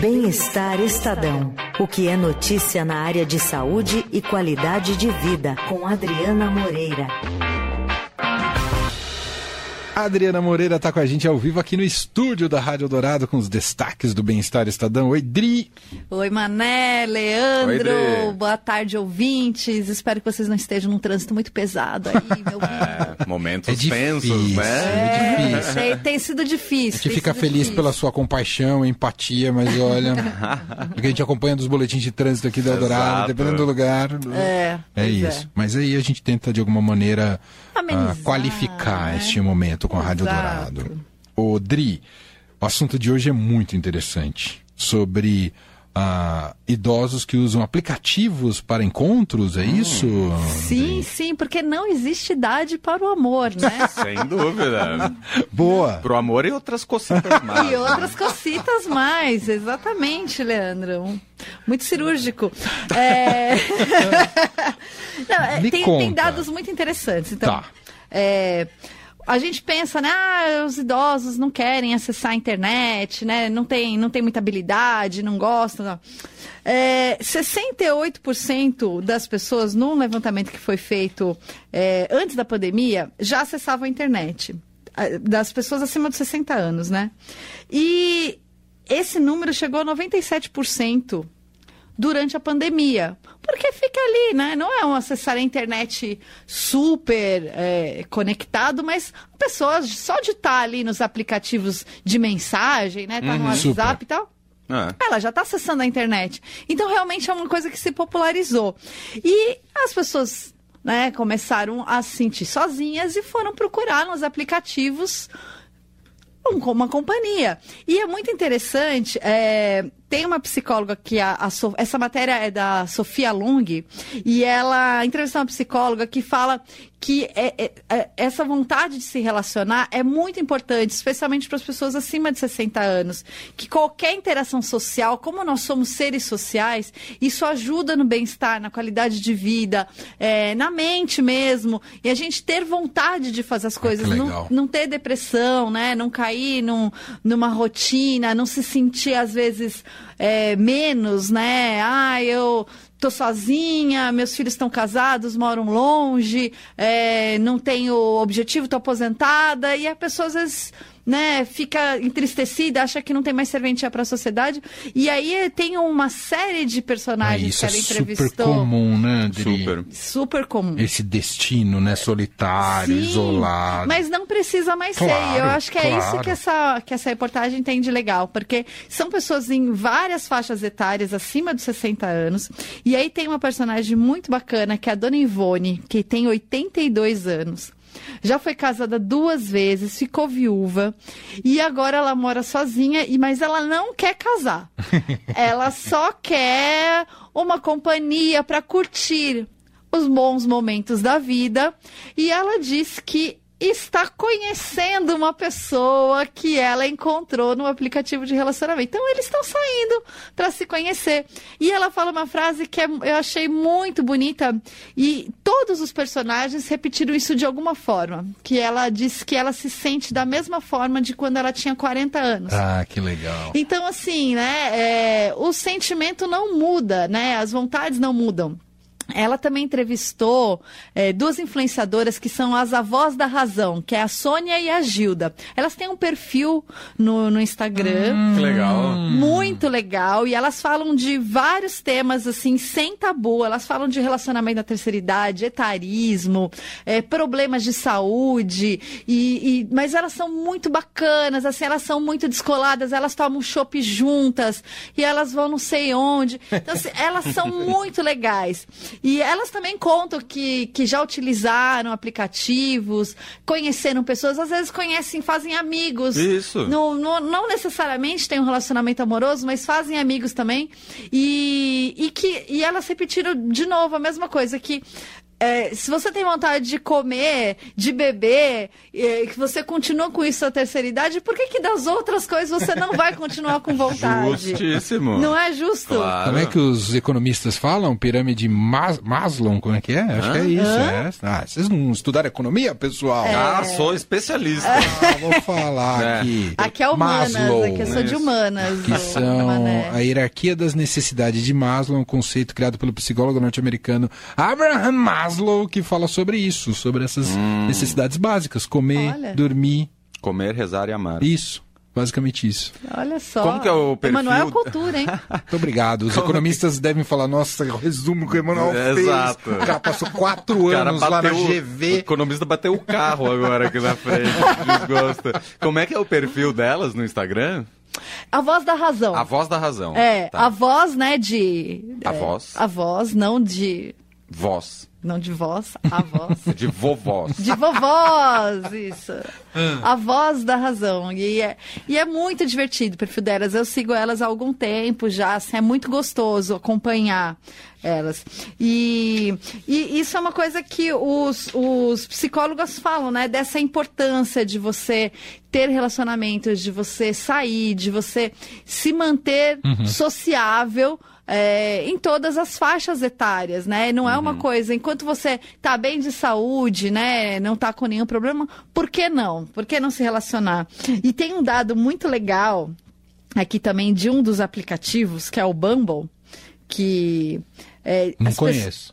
Bem-Estar Estadão. O que é notícia na área de saúde e qualidade de vida, com Adriana Moreira. Adriana Moreira está com a gente ao vivo aqui no estúdio da Rádio Dourado com os destaques do Bem-Estar Estadão. Oi, Dri! Oi, Mané, Leandro, Oi, boa tarde, ouvintes. Espero que vocês não estejam num trânsito muito pesado aí, meu é, Momentos é tensos, né? É, é difícil. Tem, tem, sido difícil. A gente fica feliz difícil. pela sua compaixão, empatia, mas olha, porque a gente acompanha dos boletins de trânsito aqui da Dourado, dependendo do lugar. É, é isso. É. Mas aí a gente tenta, de alguma maneira, uh, qualificar né? este momento com a Rádio Exato. Dourado. O Dri, o assunto de hoje é muito interessante. Sobre uh, idosos que usam aplicativos para encontros, é hum, isso? Sim, sim, porque não existe idade para o amor, né? Sem dúvida. Boa. Para o amor e outras cocitas mais. e outras cocitas mais, exatamente, Leandro. Muito cirúrgico. É... não, é, tem, tem, dados muito interessantes. Então, tá. É, a gente pensa, né? Ah, os idosos não querem acessar a internet, né? Não tem, não tem muita habilidade, não gostam. Não. É, 68% das pessoas, num levantamento que foi feito é, antes da pandemia, já acessavam a internet. Das pessoas acima de 60 anos, né? E esse número chegou a 97% durante a pandemia. Porque fica ali, né? Não é um acessar a internet super é, conectado, mas pessoas só de estar tá ali nos aplicativos de mensagem, né? Tá no uhum. WhatsApp e tal. É. Ela já está acessando a internet. Então, realmente é uma coisa que se popularizou. E as pessoas né, começaram a se sentir sozinhas e foram procurar nos aplicativos uma companhia. E é muito interessante, é, tem uma psicóloga que a, a so, essa matéria é da Sofia Long e ela entrevistou uma psicóloga que fala que é, é, é, essa vontade de se relacionar é muito importante, especialmente para as pessoas acima de 60 anos. Que qualquer interação social, como nós somos seres sociais, isso ajuda no bem-estar, na qualidade de vida, é, na mente mesmo. E a gente ter vontade de fazer as ah, coisas, não, não, ter depressão, né? Não cair num, numa rotina, não se sentir, às vezes, é, menos, né? Ah, eu tô sozinha, meus filhos estão casados, moram longe, é, não tenho objetivo, tô aposentada, e a pessoa às vezes né, fica entristecida, acha que não tem mais serventia para a sociedade. E aí tem uma série de personagens ah, que ela é entrevistou. Super comum, né, Adri? Super. Super comum. Esse destino, né, solitário, Sim, isolado. Mas não precisa mais claro, ser. Eu acho que é claro. isso que essa, que essa reportagem tem de legal, porque são pessoas em várias faixas etárias, acima de 60 anos. E aí tem uma personagem muito bacana, que é a Dona Ivone, que tem 82 anos já foi casada duas vezes, ficou viúva e agora ela mora sozinha, mas ela não quer casar. ela só quer uma companhia para curtir os bons momentos da vida e ela diz que está conhecendo uma pessoa que ela encontrou no aplicativo de relacionamento. Então eles estão saindo para se conhecer. E ela fala uma frase que é, eu achei muito bonita e todos os personagens repetiram isso de alguma forma, que ela disse que ela se sente da mesma forma de quando ela tinha 40 anos. Ah, que legal. Então assim, né, é, o sentimento não muda, né? As vontades não mudam. Ela também entrevistou é, duas influenciadoras que são as avós da razão, que é a Sônia e a Gilda. Elas têm um perfil no, no Instagram. Hum, que legal. Muito legal. E elas falam de vários temas, assim, sem tabu. Elas falam de relacionamento da terceira idade, etarismo, é, problemas de saúde. E, e, mas elas são muito bacanas, assim, elas são muito descoladas, elas tomam chopp juntas e elas vão não sei onde. Então, assim, elas são muito legais. E elas também contam que, que já utilizaram aplicativos, conheceram pessoas, às vezes conhecem, fazem amigos. Isso. No, no, não necessariamente tem um relacionamento amoroso, mas fazem amigos também. E, e, que, e elas repetiram de novo a mesma coisa, que é, se você tem vontade de comer, de beber, é, que você continua com isso à terceira idade, por que, que das outras coisas você não vai continuar com vontade? Justíssimo. Não é justo? Claro. Como é que os economistas falam? Pirâmide Mas Maslow, como é que é? Acho Hã? que é isso. É. Ah, vocês não estudaram economia, pessoal? É. Ah, sou especialista. Ah, vou falar é. aqui. Aqui é humanas, Maslow, aqui eu sou de humanas. Que são a hierarquia das necessidades de Maslow, um conceito criado pelo psicólogo norte-americano Abraham Maslow Maslow que fala sobre isso, sobre essas hum. necessidades básicas: comer, Olha. dormir. Comer, rezar e amar. Isso. Basicamente isso. Olha só. Como que é o perfil? Emanuel é cultura, hein? Muito obrigado. Os Como economistas que... devem falar, nossa, resumo que o Emanuel é, fez. Exato. O cara passou quatro anos lá na GV. O economista bateu o carro agora aqui na frente. Desgosta. Como é que é o perfil delas no Instagram? A voz da razão. A voz da razão. É, tá. a voz, né, de... A é, voz. A voz, não de... Voz. Não de voz, a voz. de vovós. De vovós, isso. Hum. A voz da razão. E é, e é muito divertido o perfil delas. Eu sigo elas há algum tempo já. Assim, é muito gostoso acompanhar elas. E, e isso é uma coisa que os, os psicólogos falam, né? Dessa importância de você ter relacionamentos, de você sair, de você se manter uhum. sociável é, em todas as faixas etárias, né? Não é uma uhum. coisa, enquanto você tá bem de saúde, né? Não tá com nenhum problema, por que não? Por que não se relacionar? E tem um dado muito legal aqui também de um dos aplicativos, que é o Bumble, que. É, não conheço.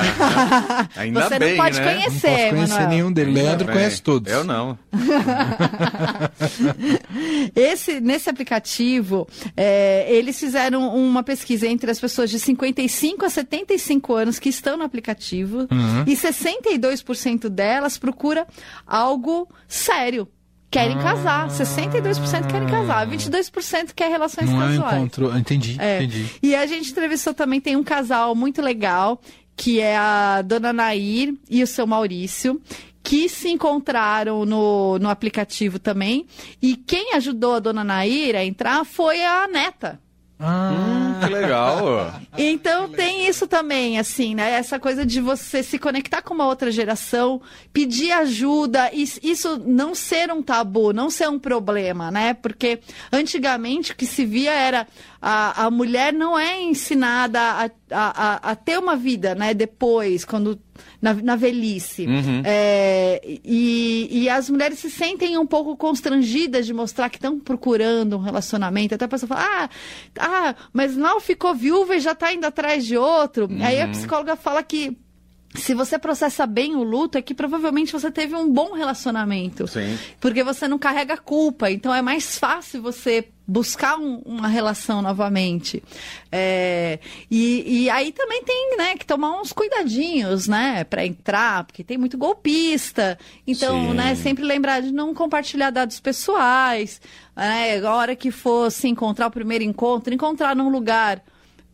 Ainda Você bem, não pode né? conhecer, Não posso conhecer Manuel. nenhum deles. Leandro bem. conhece todos. Eu não. Esse, nesse aplicativo, é, eles fizeram uma pesquisa entre as pessoas de 55 a 75 anos que estão no aplicativo uhum. e 62% delas procura algo sério querem casar. 62% querem casar, 22% quer relações não casuais. É encontro... Entendi, é. entendi. E a gente entrevistou também, tem um casal muito legal, que é a dona Nair e o seu Maurício, que se encontraram no, no aplicativo também. E quem ajudou a dona Nair a entrar foi a neta. Ah, que legal! Então tem isso também, assim, né? Essa coisa de você se conectar com uma outra geração, pedir ajuda, isso não ser um tabu, não ser um problema, né? Porque antigamente o que se via era a, a mulher não é ensinada a, a, a, ter uma vida, né? Depois, quando na, na velhice. Uhum. É, e, e as mulheres se sentem um pouco constrangidas de mostrar que estão procurando um relacionamento. Até a pessoa fala, ah, ah mas não ficou viúva e já está indo atrás de outro. Uhum. Aí a psicóloga fala que se você processa bem o luto, é que provavelmente você teve um bom relacionamento. Sim. Porque você não carrega culpa. Então é mais fácil você buscar um, uma relação novamente. É, e, e, aí também tem né, que tomar uns cuidadinhos, né? para entrar, porque tem muito golpista. Então, Sim. né, sempre lembrar de não compartilhar dados pessoais. Né, a hora que for se encontrar o primeiro encontro, encontrar num lugar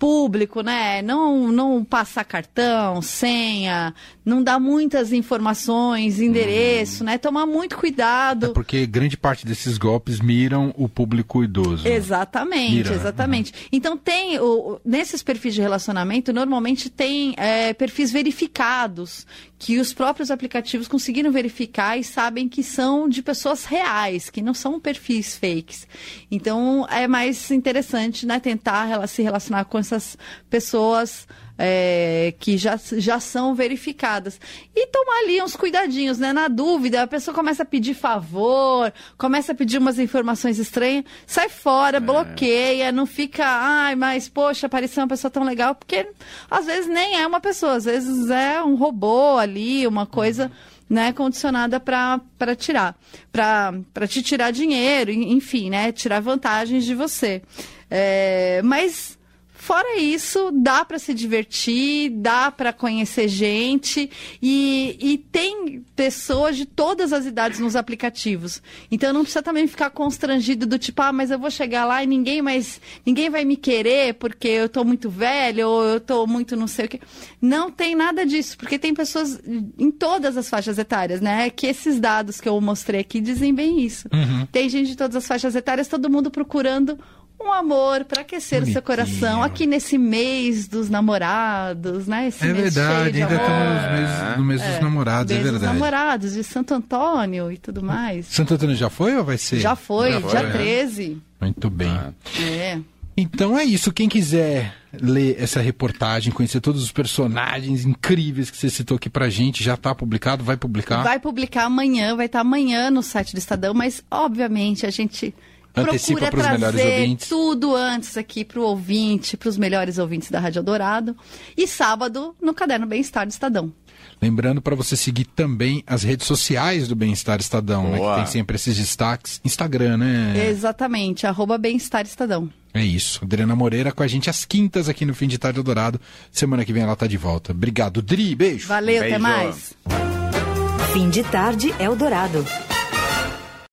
público, né? Não, não passar cartão, senha, não dar muitas informações, endereço, hum. né? Tomar muito cuidado. É porque grande parte desses golpes miram o público idoso. Exatamente, Mira, exatamente. Uhum. Então tem, o, nesses perfis de relacionamento, normalmente tem é, perfis verificados, que os próprios aplicativos conseguiram verificar e sabem que são de pessoas reais, que não são perfis fakes. Então é mais interessante, né, tentar se relacionar com essas pessoas é, que já, já são verificadas. E tomar ali uns cuidadinhos, né? Na dúvida, a pessoa começa a pedir favor, começa a pedir umas informações estranhas, sai fora, é. bloqueia, não fica, ai, mas poxa, apareceu uma pessoa tão legal, porque às vezes nem é uma pessoa, às vezes é um robô ali, uma coisa. Uhum né, condicionada para tirar, para te tirar dinheiro, enfim, né, tirar vantagens de você. É, mas Fora isso, dá para se divertir, dá para conhecer gente e, e tem pessoas de todas as idades nos aplicativos. Então não precisa também ficar constrangido do tipo, ah, mas eu vou chegar lá e ninguém mais, ninguém vai me querer porque eu tô muito velho ou eu tô muito não sei o quê. Não tem nada disso, porque tem pessoas em todas as faixas etárias, né? Que esses dados que eu mostrei aqui dizem bem isso. Uhum. Tem gente de todas as faixas etárias, todo mundo procurando um amor para aquecer Bonitinho. o seu coração aqui nesse mês dos namorados, né? Esse é verdade, ainda estamos no mês, é, dos namorados, é verdade. Dos namorados, de Santo Antônio e tudo mais. Santo Antônio já foi ou vai ser? Já foi, já foi dia 13. Muito bem. Ah. É. Então é isso. Quem quiser ler essa reportagem, conhecer todos os personagens incríveis que você citou aqui pra gente, já está publicado? Vai publicar? Vai publicar amanhã, vai estar tá amanhã no site do Estadão, mas obviamente a gente Antecipa procura trazer tudo antes aqui para o ouvinte, para os melhores ouvintes da Rádio Dourado. E sábado, no Caderno Bem-Estar do Estadão. Lembrando para você seguir também as redes sociais do Bem-Estar Estadão, né, que tem sempre esses destaques. Instagram, né? Exatamente, arroba Bem-Estar Estadão. É isso. Adriana Moreira com a gente às quintas aqui no Fim de Tarde Dourado. Semana que vem ela tá de volta. Obrigado, Dri. Beijo. Valeu, beijo. até mais. Fim de Tarde Eldorado.